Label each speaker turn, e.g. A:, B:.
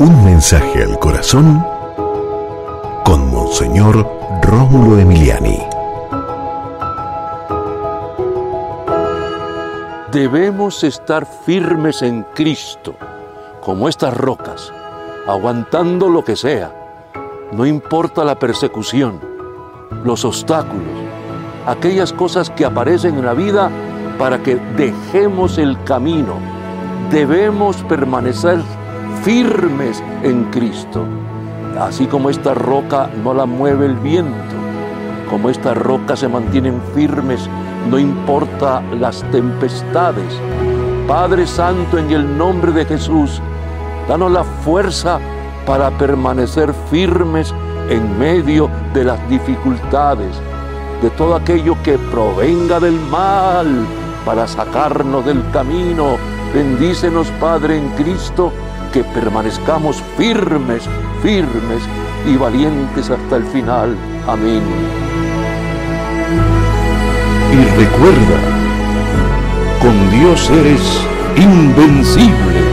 A: Un mensaje al corazón con Monseñor Rómulo Emiliani.
B: Debemos estar firmes en Cristo, como estas rocas, aguantando lo que sea. No importa la persecución, los obstáculos, aquellas cosas que aparecen en la vida para que dejemos el camino. Debemos permanecer firmes en Cristo. Así como esta roca no la mueve el viento, como esta roca se mantienen firmes no importa las tempestades. Padre Santo, en el nombre de Jesús, danos la fuerza para permanecer firmes en medio de las dificultades, de todo aquello que provenga del mal, para sacarnos del camino. Bendícenos, Padre, en Cristo, que permanezcamos firmes, firmes y valientes hasta el final. Amén.
A: Y recuerda, con Dios eres invencible.